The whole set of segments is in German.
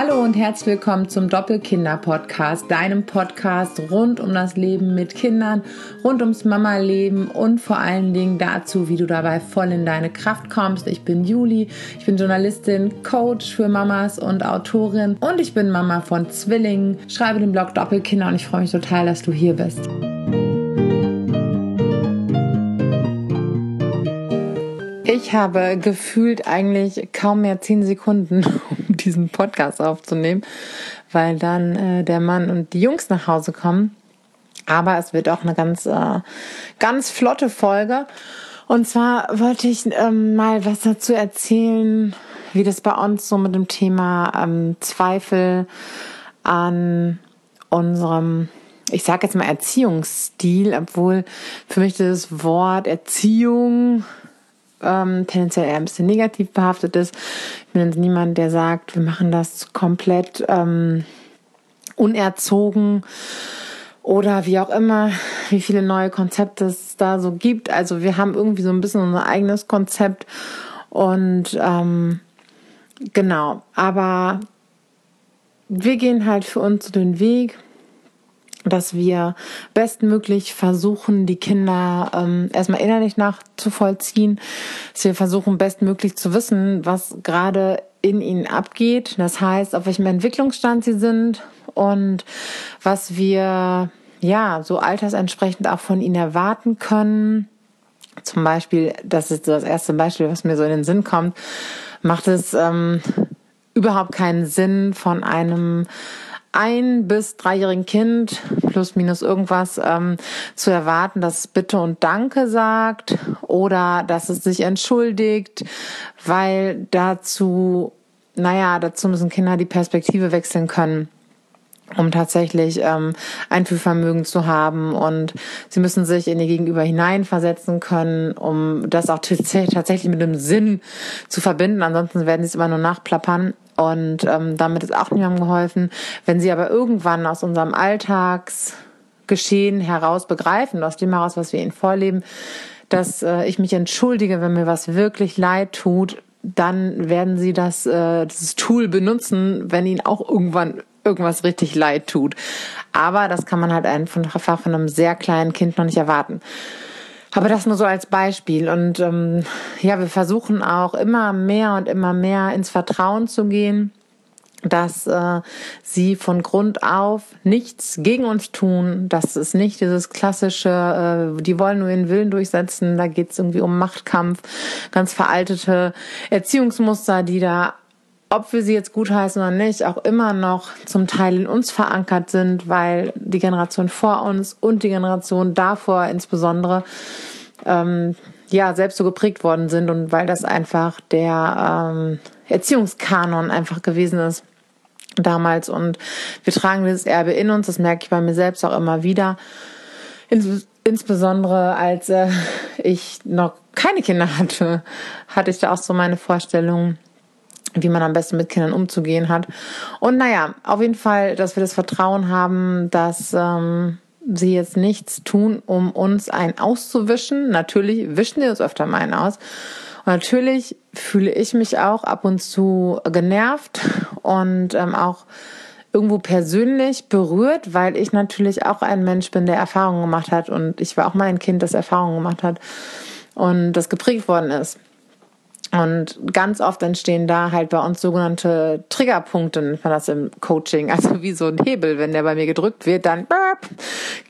Hallo und herzlich willkommen zum Doppelkinder-Podcast, deinem Podcast rund um das Leben mit Kindern, rund ums Mama-Leben und vor allen Dingen dazu, wie du dabei voll in deine Kraft kommst. Ich bin Juli, ich bin Journalistin, Coach für Mamas und Autorin und ich bin Mama von Zwillingen, schreibe den Blog Doppelkinder und ich freue mich total, dass du hier bist. Ich habe gefühlt eigentlich kaum mehr zehn Sekunden, diesen Podcast aufzunehmen, weil dann äh, der Mann und die Jungs nach Hause kommen. Aber es wird auch eine ganz, äh, ganz flotte Folge. Und zwar wollte ich ähm, mal was dazu erzählen, wie das bei uns so mit dem Thema ähm, Zweifel an unserem ich sage jetzt mal Erziehungsstil, obwohl für mich das Wort Erziehung ähm, tendenziell eher ein bisschen negativ behaftet ist. Ich bin jetzt niemand, der sagt, wir machen das komplett ähm, unerzogen oder wie auch immer, wie viele neue Konzepte es da so gibt. Also wir haben irgendwie so ein bisschen unser eigenes Konzept und ähm, genau, aber wir gehen halt für uns den Weg dass wir bestmöglich versuchen, die Kinder ähm, erstmal innerlich nachzuvollziehen, dass wir versuchen, bestmöglich zu wissen, was gerade in ihnen abgeht. Das heißt, auf welchem Entwicklungsstand sie sind und was wir ja so altersentsprechend auch von ihnen erwarten können. Zum Beispiel, das ist das erste Beispiel, was mir so in den Sinn kommt, macht es ähm, überhaupt keinen Sinn von einem ein bis dreijährigen Kind plus minus irgendwas ähm, zu erwarten, dass es Bitte und Danke sagt oder dass es sich entschuldigt, weil dazu, naja, dazu müssen Kinder die Perspektive wechseln können um tatsächlich ähm, Einfühlvermögen zu haben und sie müssen sich in ihr Gegenüber hineinversetzen können, um das auch tatsächlich mit dem Sinn zu verbinden. Ansonsten werden sie es immer nur nachplappern und ähm, damit ist auch niemandem geholfen. Wenn sie aber irgendwann aus unserem Alltagsgeschehen heraus begreifen, aus dem heraus, was wir ihnen vorleben, dass äh, ich mich entschuldige, wenn mir was wirklich leid tut, dann werden sie das, äh, dieses Tool benutzen, wenn ihnen auch irgendwann irgendwas richtig leid tut. Aber das kann man halt einfach von einem sehr kleinen Kind noch nicht erwarten. Aber das nur so als Beispiel. Und ähm, ja, wir versuchen auch immer mehr und immer mehr ins Vertrauen zu gehen, dass äh, sie von Grund auf nichts gegen uns tun. Das ist nicht dieses klassische, äh, die wollen nur ihren Willen durchsetzen. Da geht es irgendwie um Machtkampf, ganz veraltete Erziehungsmuster, die da ob wir sie jetzt gutheißen oder nicht, auch immer noch zum Teil in uns verankert sind, weil die Generation vor uns und die Generation davor insbesondere ähm, ja selbst so geprägt worden sind und weil das einfach der ähm, Erziehungskanon einfach gewesen ist damals und wir tragen dieses Erbe in uns, das merke ich bei mir selbst auch immer wieder. Ins insbesondere als äh, ich noch keine Kinder hatte, hatte ich da auch so meine Vorstellung, wie man am besten mit Kindern umzugehen hat. Und naja, auf jeden Fall, dass wir das Vertrauen haben, dass ähm, sie jetzt nichts tun, um uns einen auszuwischen. Natürlich wischen sie uns öfter mal einen aus. Und natürlich fühle ich mich auch ab und zu genervt und ähm, auch irgendwo persönlich berührt, weil ich natürlich auch ein Mensch bin, der Erfahrungen gemacht hat und ich war auch mal ein Kind, das Erfahrungen gemacht hat und das geprägt worden ist. Und ganz oft entstehen da halt bei uns sogenannte Triggerpunkte, nennt man das im Coaching. Also wie so ein Hebel, wenn der bei mir gedrückt wird, dann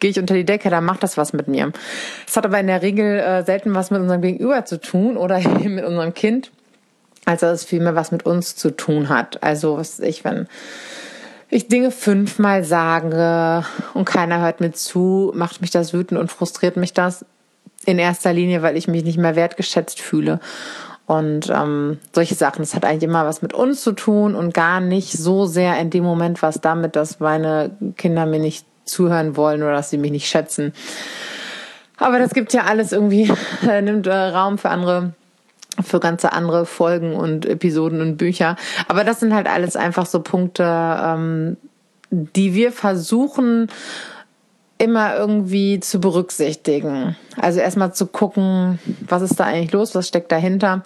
gehe ich unter die Decke, dann macht das was mit mir. Das hat aber in der Regel äh, selten was mit unserem Gegenüber zu tun oder mit unserem Kind, als dass es vielmehr was mit uns zu tun hat. Also was ich, wenn ich Dinge fünfmal sage und keiner hört mir zu, macht mich das wütend und frustriert mich das in erster Linie, weil ich mich nicht mehr wertgeschätzt fühle. Und ähm, solche Sachen, das hat eigentlich immer was mit uns zu tun und gar nicht so sehr in dem Moment was damit, dass meine Kinder mir nicht zuhören wollen oder dass sie mich nicht schätzen. Aber das gibt ja alles irgendwie, äh, nimmt äh, Raum für andere für ganze andere Folgen und Episoden und Bücher. Aber das sind halt alles einfach so Punkte, ähm, die wir versuchen immer irgendwie zu berücksichtigen. Also erstmal zu gucken, was ist da eigentlich los, was steckt dahinter.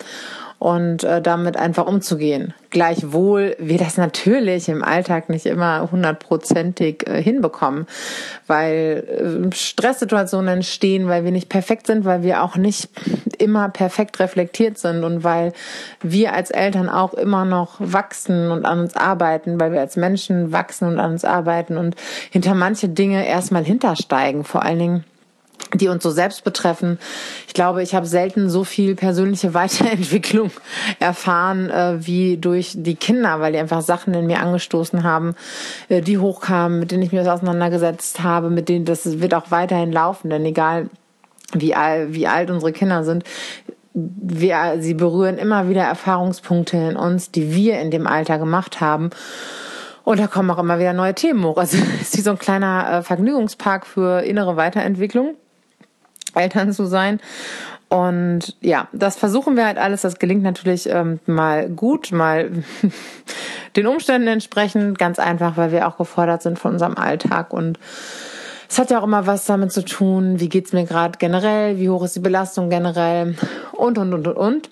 Und äh, damit einfach umzugehen. Gleichwohl wir das natürlich im Alltag nicht immer hundertprozentig äh, hinbekommen, weil äh, Stresssituationen entstehen, weil wir nicht perfekt sind, weil wir auch nicht immer perfekt reflektiert sind und weil wir als Eltern auch immer noch wachsen und an uns arbeiten, weil wir als Menschen wachsen und an uns arbeiten und hinter manche Dinge erstmal hintersteigen, vor allen Dingen die uns so selbst betreffen. Ich glaube, ich habe selten so viel persönliche Weiterentwicklung erfahren äh, wie durch die Kinder, weil die einfach Sachen in mir angestoßen haben, äh, die hochkamen, mit denen ich mich auseinandergesetzt habe, mit denen das wird auch weiterhin laufen, denn egal wie, alt, wie alt unsere Kinder sind, wir, sie berühren immer wieder Erfahrungspunkte in uns, die wir in dem Alter gemacht haben. Und da kommen auch immer wieder neue Themen hoch. Also ist wie so ein kleiner äh, Vergnügungspark für innere Weiterentwicklung. Eltern zu sein. Und ja, das versuchen wir halt alles. Das gelingt natürlich ähm, mal gut, mal den Umständen entsprechend. Ganz einfach, weil wir auch gefordert sind von unserem Alltag. Und es hat ja auch immer was damit zu tun, wie geht's mir gerade generell, wie hoch ist die Belastung generell und, und, und, und, und.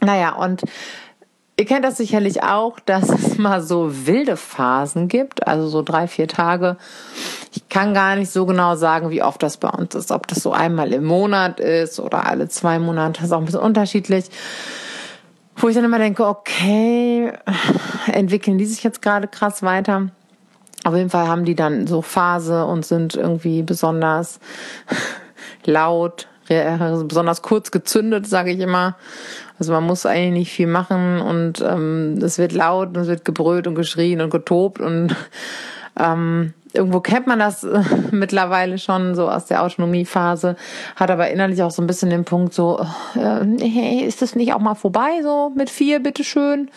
Naja, und Ihr kennt das sicherlich auch, dass es mal so wilde Phasen gibt, also so drei, vier Tage. Ich kann gar nicht so genau sagen, wie oft das bei uns ist, ob das so einmal im Monat ist oder alle zwei Monate, ist auch ein bisschen unterschiedlich. Wo ich dann immer denke, okay, entwickeln die sich jetzt gerade krass weiter? Auf jeden Fall haben die dann so Phase und sind irgendwie besonders laut, besonders kurz gezündet, sage ich immer. Also man muss eigentlich nicht viel machen und ähm, es wird laut und es wird gebrüllt und geschrien und getobt und ähm, irgendwo kennt man das mittlerweile schon so aus der Autonomiephase, hat aber innerlich auch so ein bisschen den Punkt so, äh, hey, ist das nicht auch mal vorbei so mit vier, bitteschön?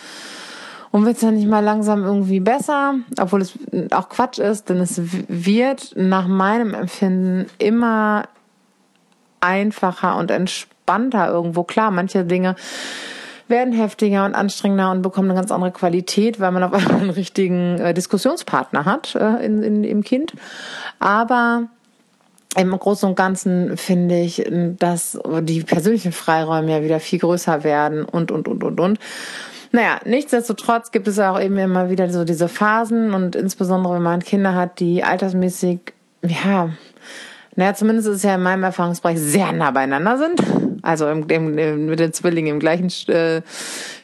Und wird es dann nicht mal langsam irgendwie besser, obwohl es auch Quatsch ist, denn es wird nach meinem Empfinden immer einfacher und entspannter irgendwo. Klar, manche Dinge werden heftiger und anstrengender und bekommen eine ganz andere Qualität, weil man auf einmal einen richtigen äh, Diskussionspartner hat äh, in, in, im Kind. Aber im Großen und Ganzen finde ich, dass die persönlichen Freiräume ja wieder viel größer werden und, und, und, und, und. Naja, nichtsdestotrotz gibt es auch eben immer wieder so diese Phasen und insbesondere wenn man Kinder hat, die altersmäßig, ja, naja, zumindest ist es ja in meinem Erfahrungsbereich sehr nah beieinander sind. Also im, im, mit den Zwillingen im gleichen äh,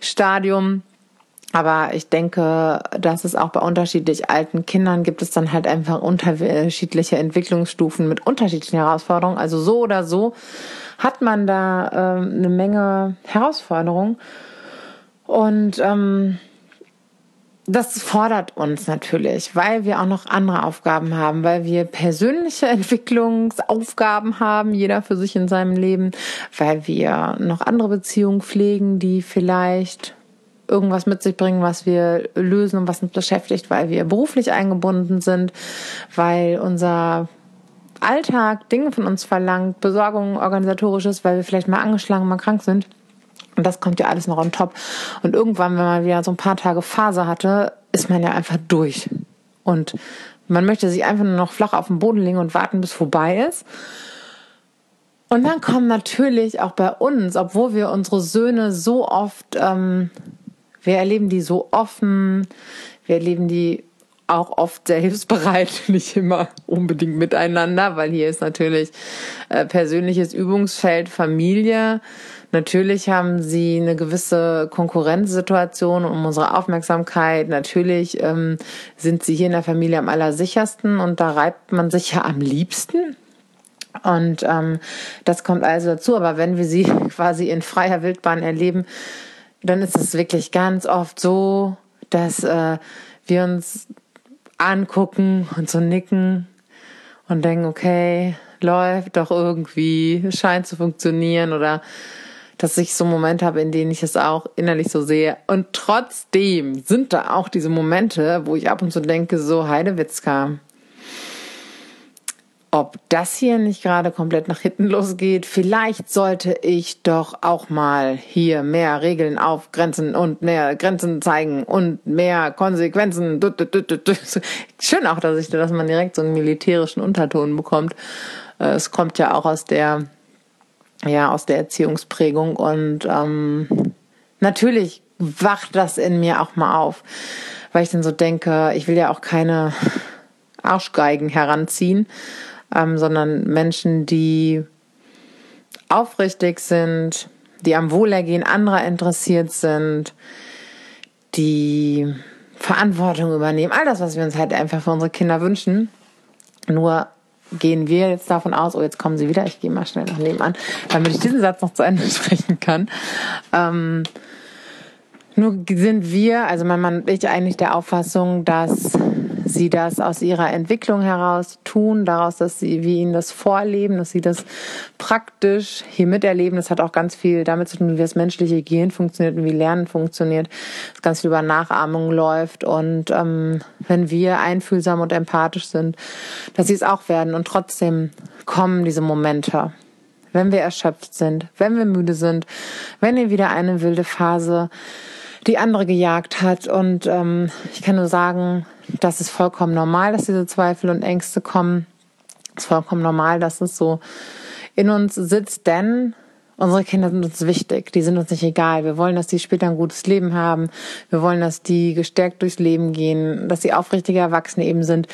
Stadium. Aber ich denke, dass es auch bei unterschiedlich alten Kindern gibt es dann halt einfach unterschiedliche Entwicklungsstufen mit unterschiedlichen Herausforderungen. Also so oder so hat man da ähm, eine Menge Herausforderungen. Und ähm, das fordert uns natürlich, weil wir auch noch andere Aufgaben haben, weil wir persönliche Entwicklungsaufgaben haben, jeder für sich in seinem Leben, weil wir noch andere Beziehungen pflegen, die vielleicht irgendwas mit sich bringen, was wir lösen und was uns beschäftigt, weil wir beruflich eingebunden sind, weil unser Alltag Dinge von uns verlangt, Besorgung organisatorisches, weil wir vielleicht mal angeschlagen, mal krank sind. Und das kommt ja alles noch on top. Und irgendwann, wenn man wieder so ein paar Tage Phase hatte, ist man ja einfach durch. Und man möchte sich einfach nur noch flach auf den Boden legen und warten, bis vorbei ist. Und dann kommen natürlich auch bei uns, obwohl wir unsere Söhne so oft, ähm, wir erleben die so offen, wir erleben die auch oft sehr hilfsbereit, nicht immer unbedingt miteinander, weil hier ist natürlich äh, persönliches Übungsfeld Familie. Natürlich haben sie eine gewisse Konkurrenzsituation um unsere Aufmerksamkeit. Natürlich ähm, sind sie hier in der Familie am allersichersten und da reibt man sich ja am liebsten. Und ähm, das kommt also dazu. Aber wenn wir sie quasi in freier Wildbahn erleben, dann ist es wirklich ganz oft so, dass äh, wir uns angucken und so nicken und denken, okay, läuft doch irgendwie, scheint zu funktionieren oder dass ich so Momente habe, in denen ich es auch innerlich so sehe. Und trotzdem sind da auch diese Momente, wo ich ab und zu denke, so Heidewitzka, ob das hier nicht gerade komplett nach hinten losgeht. Vielleicht sollte ich doch auch mal hier mehr Regeln aufgrenzen und mehr Grenzen zeigen und mehr Konsequenzen. Schön auch, dass ich, dass man direkt so einen militärischen Unterton bekommt. Äh, es kommt ja auch aus der, ja, aus der Erziehungsprägung und ähm, natürlich wacht das in mir auch mal auf, weil ich dann so denke, ich will ja auch keine Arschgeigen heranziehen, ähm, sondern Menschen, die aufrichtig sind, die am Wohlergehen anderer interessiert sind, die Verantwortung übernehmen, all das, was wir uns halt einfach für unsere Kinder wünschen. Nur gehen wir jetzt davon aus, oh, jetzt kommen sie wieder, ich gehe mal schnell nach nebenan, damit ich diesen Satz noch zu Ende sprechen kann. Ähm, nur sind wir, also mein Mann und ich, eigentlich der Auffassung, dass sie das aus ihrer Entwicklung heraus tun, daraus, dass sie, wir ihnen das vorleben, dass sie das praktisch hier miterleben. Das hat auch ganz viel damit zu tun, wie das menschliche Gehirn funktioniert und wie Lernen funktioniert. Das ganz viel über Nachahmung läuft und ähm, wenn wir einfühlsam und empathisch sind, dass sie es auch werden und trotzdem kommen diese Momente wenn wir erschöpft sind, wenn wir müde sind, wenn ihr wieder eine wilde Phase die andere gejagt hat. Und ähm, ich kann nur sagen, das ist vollkommen normal, dass diese Zweifel und Ängste kommen. Es ist vollkommen normal, dass es so in uns sitzt, denn unsere Kinder sind uns wichtig. Die sind uns nicht egal. Wir wollen, dass die später ein gutes Leben haben. Wir wollen, dass die gestärkt durchs Leben gehen, dass sie aufrichtige Erwachsene eben sind.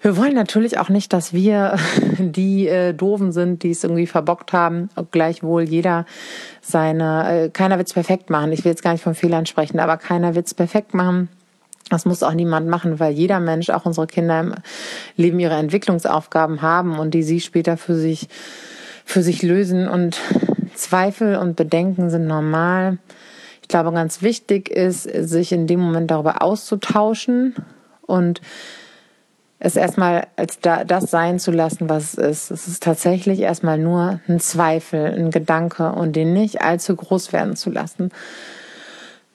Wir wollen natürlich auch nicht, dass wir die äh, Doofen sind, die es irgendwie verbockt haben. Gleichwohl jeder seine, äh, keiner wird es perfekt machen. Ich will jetzt gar nicht von Fehlern sprechen, aber keiner wird es perfekt machen. Das muss auch niemand machen, weil jeder Mensch, auch unsere Kinder im Leben ihre Entwicklungsaufgaben haben und die sie später für sich, für sich lösen. Und Zweifel und Bedenken sind normal. Ich glaube, ganz wichtig ist, sich in dem Moment darüber auszutauschen und es erstmal als da, das sein zu lassen, was es ist. Es ist tatsächlich erstmal nur ein Zweifel, ein Gedanke und den nicht allzu groß werden zu lassen,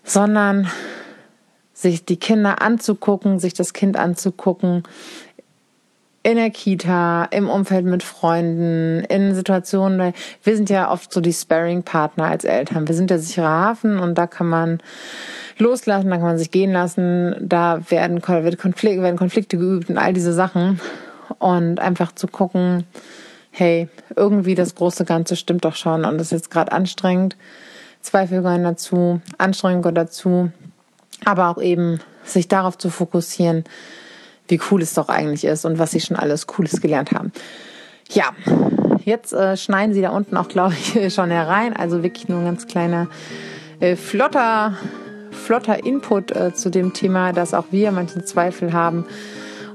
sondern sich die Kinder anzugucken, sich das Kind anzugucken, in der Kita, im Umfeld mit Freunden, in Situationen, wir sind ja oft so die Sparring-Partner als Eltern. Wir sind der sichere Hafen und da kann man loslassen, da kann man sich gehen lassen, da werden, wird Konflikte, werden Konflikte geübt und all diese Sachen. Und einfach zu gucken, hey, irgendwie das große Ganze stimmt doch schon und das ist jetzt gerade anstrengend. Zweifel gehören dazu, Anstrengung gehört dazu, aber auch eben sich darauf zu fokussieren, wie cool es doch eigentlich ist und was sie schon alles Cooles gelernt haben. Ja, jetzt äh, schneiden sie da unten auch, glaube ich, schon herein. Also wirklich nur ein ganz kleiner, äh, flotter, flotter Input äh, zu dem Thema, dass auch wir manche Zweifel haben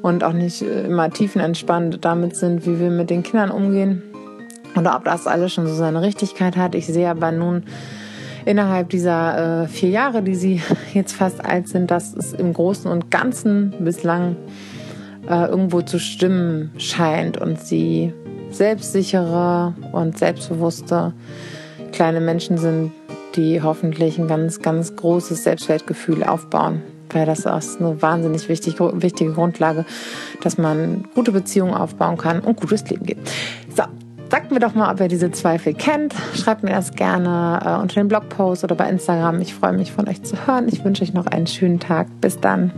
und auch nicht äh, immer tiefenentspannt damit sind, wie wir mit den Kindern umgehen. Oder ob das alles schon so seine Richtigkeit hat. Ich sehe aber nun innerhalb dieser äh, vier Jahre, die sie jetzt fast alt sind, dass es im Großen und Ganzen bislang äh, irgendwo zu stimmen scheint und sie selbstsichere und selbstbewusste kleine Menschen sind, die hoffentlich ein ganz, ganz großes Selbstwertgefühl aufbauen. Weil das ist eine wahnsinnig wichtig, wichtige Grundlage, dass man gute Beziehungen aufbauen kann und gutes Leben geht. Sagt mir doch mal, ob ihr diese Zweifel kennt. Schreibt mir das gerne äh, unter dem Blogpost oder bei Instagram. Ich freue mich von euch zu hören. Ich wünsche euch noch einen schönen Tag. Bis dann.